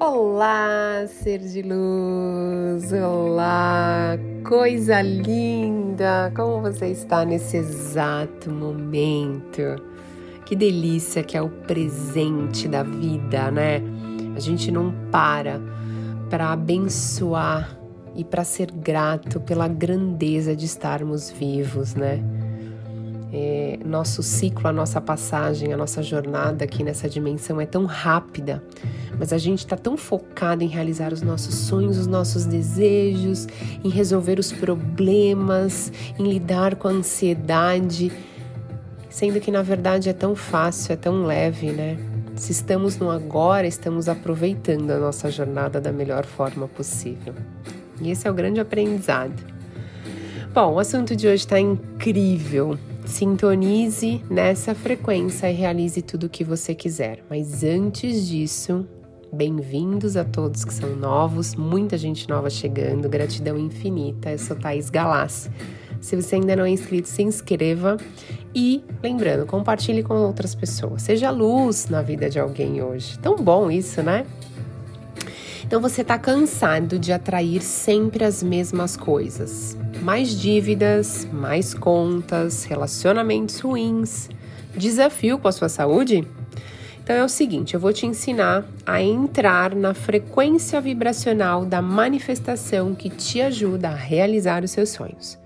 Olá, ser de luz! Olá, coisa linda! Como você está nesse exato momento? Que delícia que é o presente da vida, né? A gente não para para abençoar e para ser grato pela grandeza de estarmos vivos, né? É, nosso ciclo, a nossa passagem, a nossa jornada aqui nessa dimensão é tão rápida, mas a gente está tão focado em realizar os nossos sonhos, os nossos desejos, em resolver os problemas, em lidar com a ansiedade, sendo que na verdade é tão fácil, é tão leve, né? Se estamos no agora, estamos aproveitando a nossa jornada da melhor forma possível. E esse é o grande aprendizado. Bom, o assunto de hoje está incrível. Sintonize nessa frequência e realize tudo o que você quiser. Mas antes disso, bem-vindos a todos que são novos, muita gente nova chegando, gratidão infinita. Eu sou Thaís Galassi. Se você ainda não é inscrito, se inscreva e, lembrando, compartilhe com outras pessoas. Seja luz na vida de alguém hoje. Tão bom isso, né? Então você está cansado de atrair sempre as mesmas coisas mais dívidas, mais contas, relacionamentos ruins, desafio com a sua saúde? Então é o seguinte, eu vou te ensinar a entrar na frequência vibracional da manifestação que te ajuda a realizar os seus sonhos.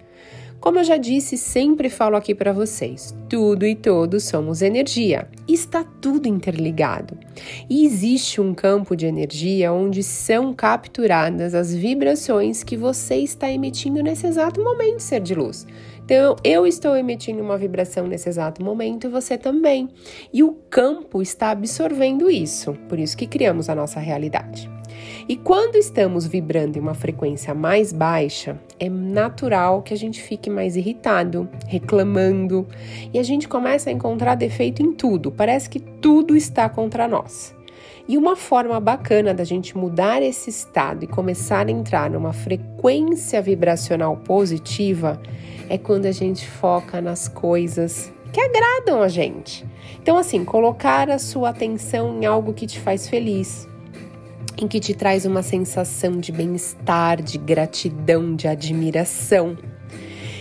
Como eu já disse, sempre falo aqui para vocês: tudo e todos somos energia. Está tudo interligado. E existe um campo de energia onde são capturadas as vibrações que você está emitindo nesse exato momento, ser de luz. Então, eu estou emitindo uma vibração nesse exato momento e você também. E o campo está absorvendo isso, por isso que criamos a nossa realidade. E quando estamos vibrando em uma frequência mais baixa, é natural que a gente fique mais irritado, reclamando, e a gente começa a encontrar defeito em tudo. Parece que tudo está contra nós. E uma forma bacana da gente mudar esse estado e começar a entrar numa frequência vibracional positiva é quando a gente foca nas coisas que agradam a gente. Então, assim, colocar a sua atenção em algo que te faz feliz, em que te traz uma sensação de bem-estar, de gratidão, de admiração.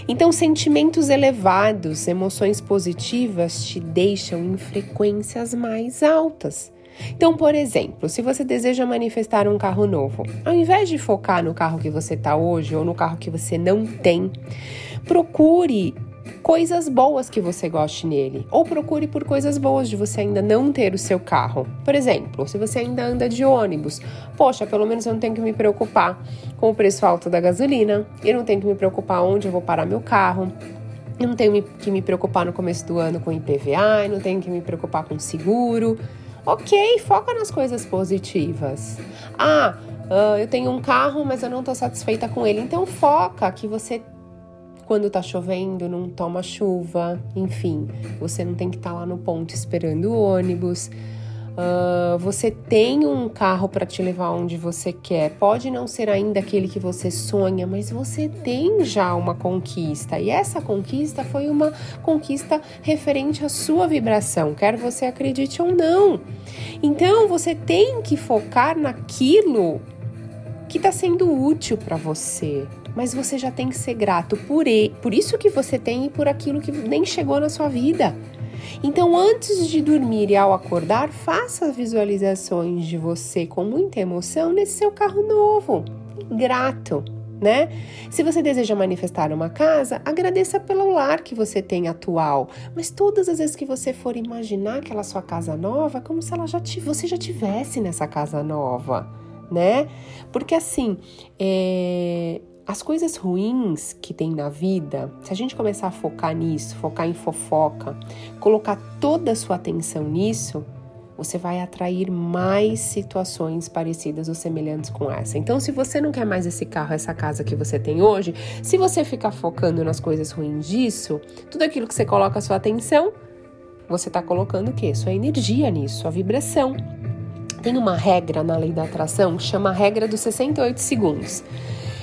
Então, sentimentos elevados, emoções positivas te deixam em frequências mais altas. Então, por exemplo, se você deseja manifestar um carro novo, ao invés de focar no carro que você está hoje ou no carro que você não tem, procure coisas boas que você goste nele, ou procure por coisas boas de você ainda não ter o seu carro. Por exemplo, se você ainda anda de ônibus, poxa, pelo menos eu não tenho que me preocupar com o preço alto da gasolina, eu não tenho que me preocupar onde eu vou parar meu carro. Eu não tenho que me preocupar no começo do ano com IPVA, eu não tenho que me preocupar com seguro. Ok, foca nas coisas positivas. Ah, uh, eu tenho um carro, mas eu não estou satisfeita com ele. Então foca que você quando tá chovendo, não toma chuva, enfim, você não tem que estar tá lá no ponto esperando o ônibus. Uh, você tem um carro para te levar onde você quer. Pode não ser ainda aquele que você sonha, mas você tem já uma conquista. E essa conquista foi uma conquista referente à sua vibração, quer você acredite ou não. Então você tem que focar naquilo que está sendo útil para você, mas você já tem que ser grato por, por isso que você tem e por aquilo que nem chegou na sua vida. Então, antes de dormir e ao acordar, faça visualizações de você com muita emoção nesse seu carro novo. Grato, né? Se você deseja manifestar uma casa, agradeça pelo lar que você tem atual. Mas todas as vezes que você for imaginar aquela sua casa nova, como se ela já você já tivesse nessa casa nova, né? Porque assim, é, as coisas ruins que tem na vida, se a gente começar a focar nisso, focar em fofoca, colocar toda a sua atenção nisso, você vai atrair mais situações parecidas ou semelhantes com essa. Então, se você não quer mais esse carro, essa casa que você tem hoje, se você ficar focando nas coisas ruins disso, tudo aquilo que você coloca a sua atenção, você está colocando o quê? Sua energia nisso, sua vibração. Tem uma regra na lei da atração que chama a regra dos 68 segundos.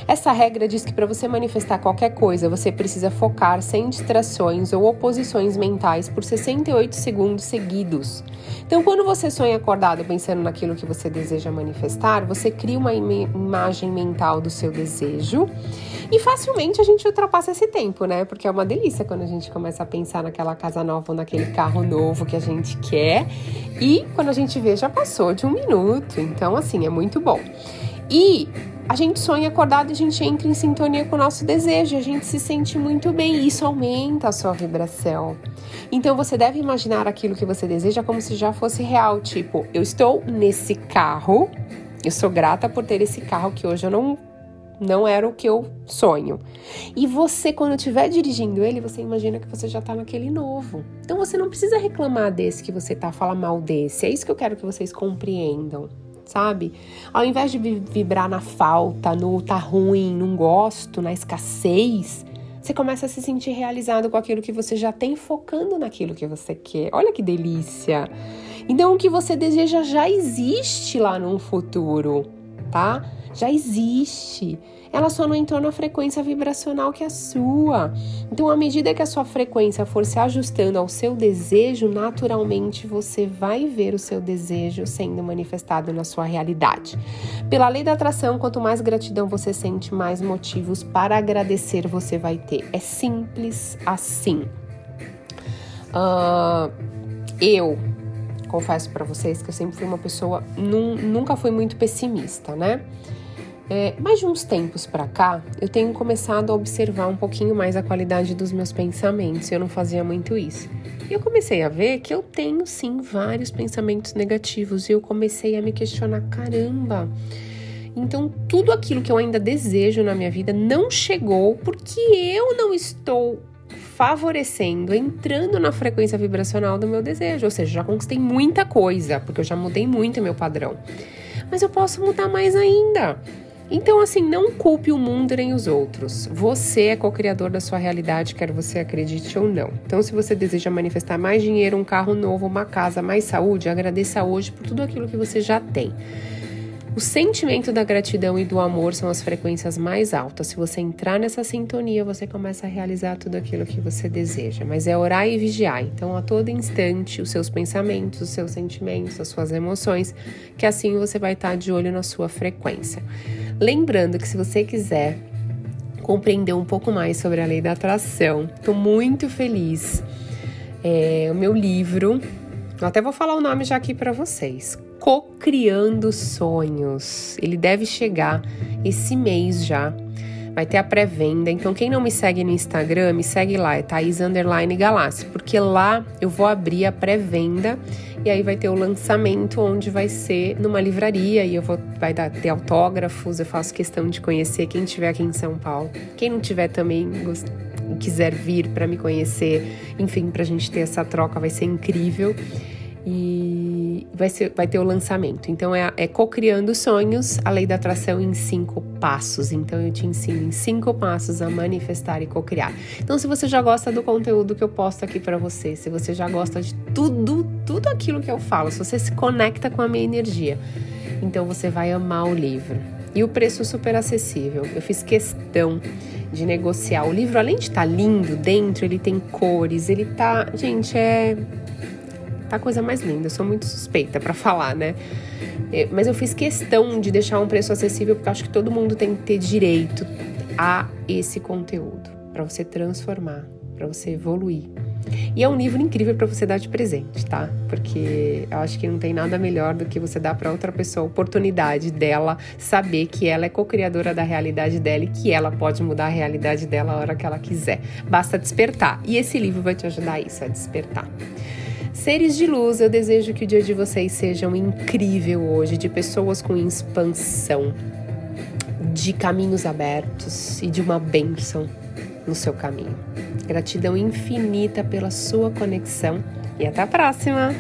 Essa regra diz que para você manifestar qualquer coisa, você precisa focar sem distrações ou oposições mentais por 68 segundos seguidos. Então, quando você sonha acordado pensando naquilo que você deseja manifestar, você cria uma im imagem mental do seu desejo e facilmente a gente ultrapassa esse tempo, né? Porque é uma delícia quando a gente começa a pensar naquela casa nova ou naquele carro novo que a gente quer e quando a gente vê já passou de um minuto. Então, assim, é muito bom. E a gente sonha acordado a gente entra em sintonia com o nosso desejo, a gente se sente muito bem e isso aumenta a sua vibração. Então você deve imaginar aquilo que você deseja como se já fosse real, tipo, eu estou nesse carro, eu sou grata por ter esse carro que hoje eu não não era o que eu sonho. E você, quando estiver dirigindo ele, você imagina que você já está naquele novo. Então você não precisa reclamar desse que você tá, falar mal desse. É isso que eu quero que vocês compreendam sabe? Ao invés de vibrar na falta, no tá ruim, não gosto, na escassez, você começa a se sentir realizado com aquilo que você já tem, focando naquilo que você quer. Olha que delícia! Então, o que você deseja já existe lá no futuro, tá? Já existe ela só não entrou na frequência vibracional que é a sua. Então, à medida que a sua frequência for se ajustando ao seu desejo, naturalmente você vai ver o seu desejo sendo manifestado na sua realidade. Pela lei da atração, quanto mais gratidão você sente, mais motivos para agradecer você vai ter. É simples assim. Uh, eu confesso para vocês que eu sempre fui uma pessoa, num, nunca fui muito pessimista, né? É, mas de uns tempos para cá, eu tenho começado a observar um pouquinho mais a qualidade dos meus pensamentos. Eu não fazia muito isso. E eu comecei a ver que eu tenho sim vários pensamentos negativos e eu comecei a me questionar: caramba, então tudo aquilo que eu ainda desejo na minha vida não chegou porque eu não estou favorecendo, entrando na frequência vibracional do meu desejo. Ou seja, já conquistei muita coisa, porque eu já mudei muito meu padrão. Mas eu posso mudar mais ainda. Então, assim, não culpe o mundo nem os outros. Você é co-criador da sua realidade, quer você acredite ou não. Então, se você deseja manifestar mais dinheiro, um carro novo, uma casa, mais saúde, agradeça hoje por tudo aquilo que você já tem. O sentimento da gratidão e do amor são as frequências mais altas. Se você entrar nessa sintonia, você começa a realizar tudo aquilo que você deseja. Mas é orar e vigiar. Então, a todo instante, os seus pensamentos, os seus sentimentos, as suas emoções, que assim você vai estar de olho na sua frequência. Lembrando que se você quiser compreender um pouco mais sobre a lei da atração, estou muito feliz. É, o meu livro, eu até vou falar o nome já aqui para vocês. Co-criando sonhos. Ele deve chegar esse mês já vai ter a pré-venda. Então, quem não me segue no Instagram, me segue lá, é Thaís Underline Galassi, porque lá eu vou abrir a pré-venda e aí vai ter o lançamento onde vai ser numa livraria e eu vou vai dar, ter autógrafos, eu faço questão de conhecer quem estiver aqui em São Paulo. Quem não tiver também quiser vir para me conhecer, enfim, para a gente ter essa troca vai ser incrível. E vai, ser, vai ter o lançamento. Então é, é Co-Criando Sonhos, a lei da atração em cinco passos. Então eu te ensino em cinco passos a manifestar e co-criar. Então, se você já gosta do conteúdo que eu posto aqui para você, se você já gosta de tudo, tudo aquilo que eu falo, se você se conecta com a minha energia, então você vai amar o livro. E o preço super acessível. Eu fiz questão de negociar. O livro, além de estar tá lindo dentro, ele tem cores, ele tá. Gente, é Tá coisa mais linda. Eu sou muito suspeita para falar, né? É, mas eu fiz questão de deixar um preço acessível porque acho que todo mundo tem que ter direito a esse conteúdo para você transformar, para você evoluir. E é um livro incrível para você dar de presente, tá? Porque eu acho que não tem nada melhor do que você dar para outra pessoa a oportunidade dela saber que ela é co-criadora da realidade dela e que ela pode mudar a realidade dela a hora que ela quiser. Basta despertar. E esse livro vai te ajudar a isso, a despertar. Seres de luz, eu desejo que o dia de vocês seja um incrível hoje, de pessoas com expansão, de caminhos abertos e de uma bênção no seu caminho. Gratidão infinita pela sua conexão e até a próxima!